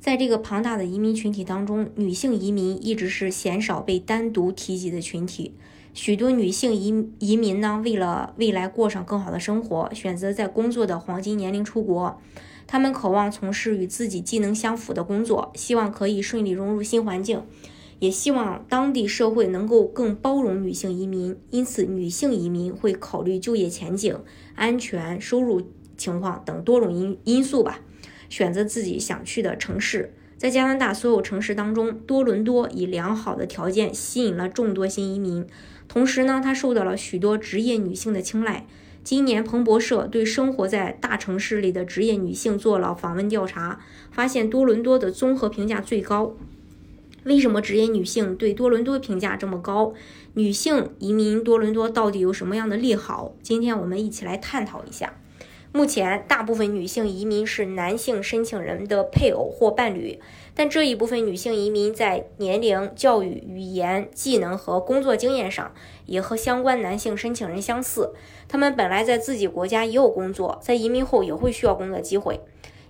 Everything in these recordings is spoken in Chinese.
在这个庞大的移民群体当中，女性移民一直是鲜少被单独提及的群体。许多女性移移民呢，为了未来过上更好的生活，选择在工作的黄金年龄出国。她们渴望从事与自己技能相符的工作，希望可以顺利融入新环境，也希望当地社会能够更包容女性移民。因此，女性移民会考虑就业前景、安全、收入情况等多种因因素吧，选择自己想去的城市。在加拿大所有城市当中，多伦多以良好的条件吸引了众多新移民。同时呢，它受到了许多职业女性的青睐。今年，彭博社对生活在大城市里的职业女性做了访问调查，发现多伦多的综合评价最高。为什么职业女性对多伦多评价这么高？女性移民多伦多到底有什么样的利好？今天我们一起来探讨一下。目前，大部分女性移民是男性申请人的配偶或伴侣，但这一部分女性移民在年龄、教育、语言、技能和工作经验上也和相关男性申请人相似。他们本来在自己国家也有工作，在移民后也会需要工作机会。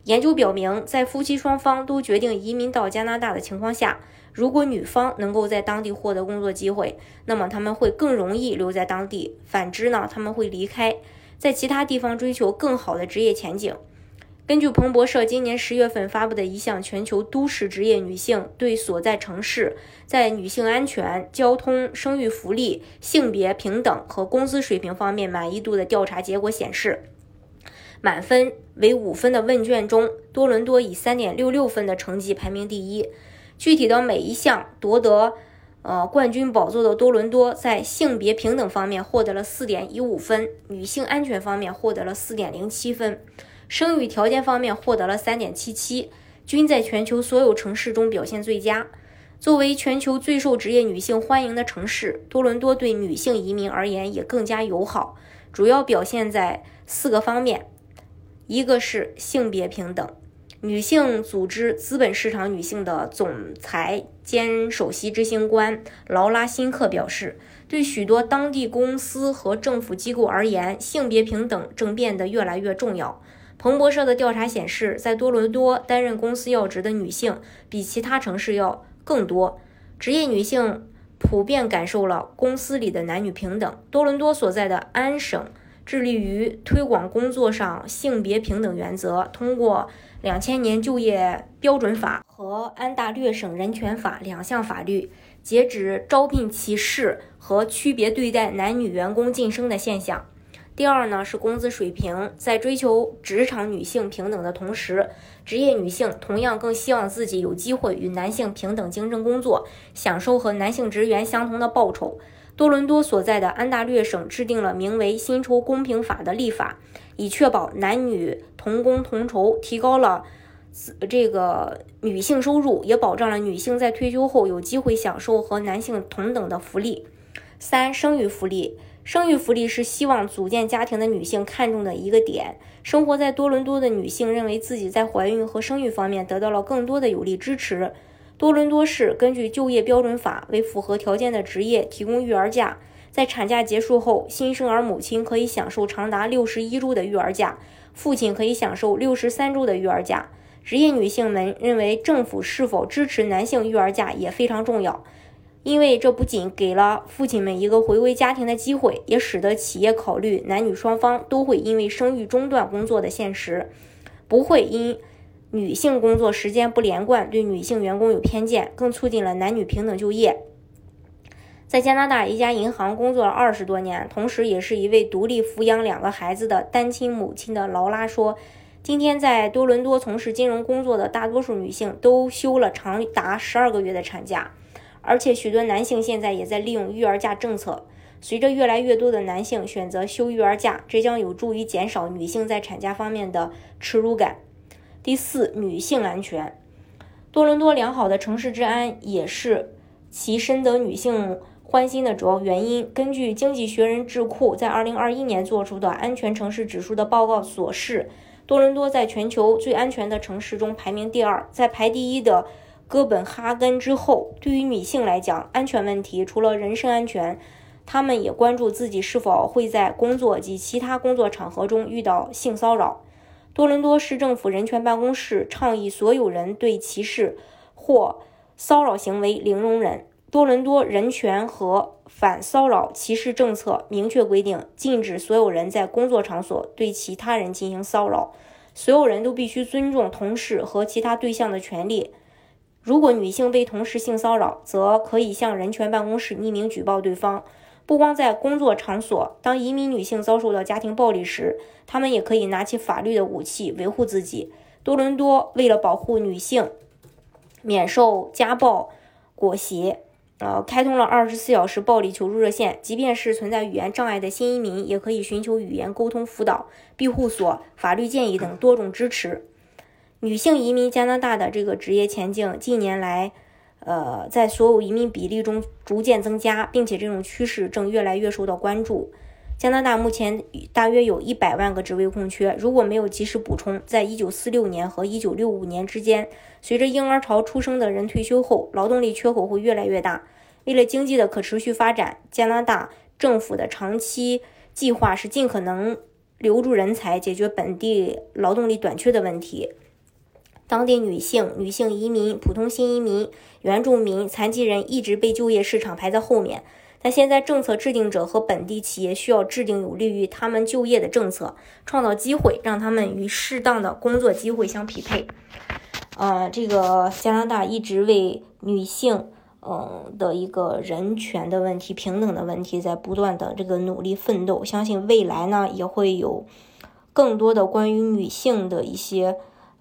研究表明，在夫妻双方都决定移民到加拿大的情况下，如果女方能够在当地获得工作机会，那么他们会更容易留在当地；反之呢，他们会离开。在其他地方追求更好的职业前景。根据彭博社今年十月份发布的一项全球都市职业女性对所在城市在女性安全、交通、生育福利、性别平等和工资水平方面满意度的调查结果显示，满分为五分的问卷中，多伦多以三点六六分的成绩排名第一。具体的每一项夺得。呃，冠军宝座的多伦多在性别平等方面获得了四点一五分，女性安全方面获得了四点零七分，生育条件方面获得了三点七七，均在全球所有城市中表现最佳。作为全球最受职业女性欢迎的城市，多伦多对女性移民而言也更加友好，主要表现在四个方面，一个是性别平等。女性组织资本市场女性的总裁兼首席执行官劳拉辛克表示，对许多当地公司和政府机构而言，性别平等正变得越来越重要。彭博社的调查显示，在多伦多担任公司要职的女性比其他城市要更多。职业女性普遍感受了公司里的男女平等。多伦多所在的安省。致力于推广工作上性别平等原则，通过两千年就业标准法和安大略省人权法两项法律，截止招聘歧视和区别对待男女员工晋升的现象。第二呢是工资水平，在追求职场女性平等的同时，职业女性同样更希望自己有机会与男性平等竞争工作，享受和男性职员相同的报酬。多伦多所在的安大略省制定了名为“薪酬公平法”的立法，以确保男女同工同酬，提高了这个女性收入，也保障了女性在退休后有机会享受和男性同等的福利。三、生育福利，生育福利是希望组建家庭的女性看重的一个点。生活在多伦多的女性认为自己在怀孕和生育方面得到了更多的有力支持。多伦多市根据就业标准法为符合条件的职业提供育儿假，在产假结束后，新生儿母亲可以享受长达六十一周的育儿假，父亲可以享受六十三周的育儿假。职业女性们认为，政府是否支持男性育儿假也非常重要，因为这不仅给了父亲们一个回归家庭的机会，也使得企业考虑男女双方都会因为生育中断工作的现实，不会因。女性工作时间不连贯，对女性员工有偏见，更促进了男女平等就业。在加拿大一家银行工作了二十多年，同时也是一位独立抚养两个孩子的单亲母亲的劳拉说：“今天在多伦多从事金融工作的大多数女性都休了长达十二个月的产假，而且许多男性现在也在利用育儿假政策。随着越来越多的男性选择休育儿假，这将有助于减少女性在产假方面的耻辱感。”第四，女性安全。多伦多良好的城市治安也是其深得女性欢心的主要原因，根据经济学人智库在二零二一年做出的安全城市指数的报告所示，多伦多在全球最安全的城市中排名第二，在排第一的哥本哈根之后。对于女性来讲，安全问题除了人身安全，她们也关注自己是否会在工作及其他工作场合中遇到性骚扰。多伦多市政府人权办公室倡议所有人对歧视或骚扰行为零容忍。多伦多人权和反骚扰歧视政策明确规定，禁止所有人在工作场所对其他人进行骚扰。所有人都必须尊重同事和其他对象的权利。如果女性被同事性骚扰，则可以向人权办公室匿名举报对方。不光在工作场所，当移民女性遭受到家庭暴力时，她们也可以拿起法律的武器维护自己。多伦多为了保护女性免受家暴裹挟。呃，开通了二十四小时暴力求助热线，即便是存在语言障碍的新移民，也可以寻求语言沟通辅导、庇护所、法律建议等多种支持。女性移民加拿大的这个职业前景，近年来，呃，在所有移民比例中逐渐增加，并且这种趋势正越来越受到关注。加拿大目前大约有一百万个职位空缺，如果没有及时补充，在一九四六年和一九六五年之间，随着婴儿潮出生的人退休后，劳动力缺口会越来越大。为了经济的可持续发展，加拿大政府的长期计划是尽可能留住人才，解决本地劳动力短缺的问题。当地女性、女性移民、普通新移民、原住民、残疾人一直被就业市场排在后面。但现在，政策制定者和本地企业需要制定有利于他们就业的政策，创造机会，让他们与适当的工作机会相匹配。呃，这个加拿大一直为女性，嗯的一个人权的问题、平等的问题，在不断的这个努力奋斗。相信未来呢，也会有更多的关于女性的一些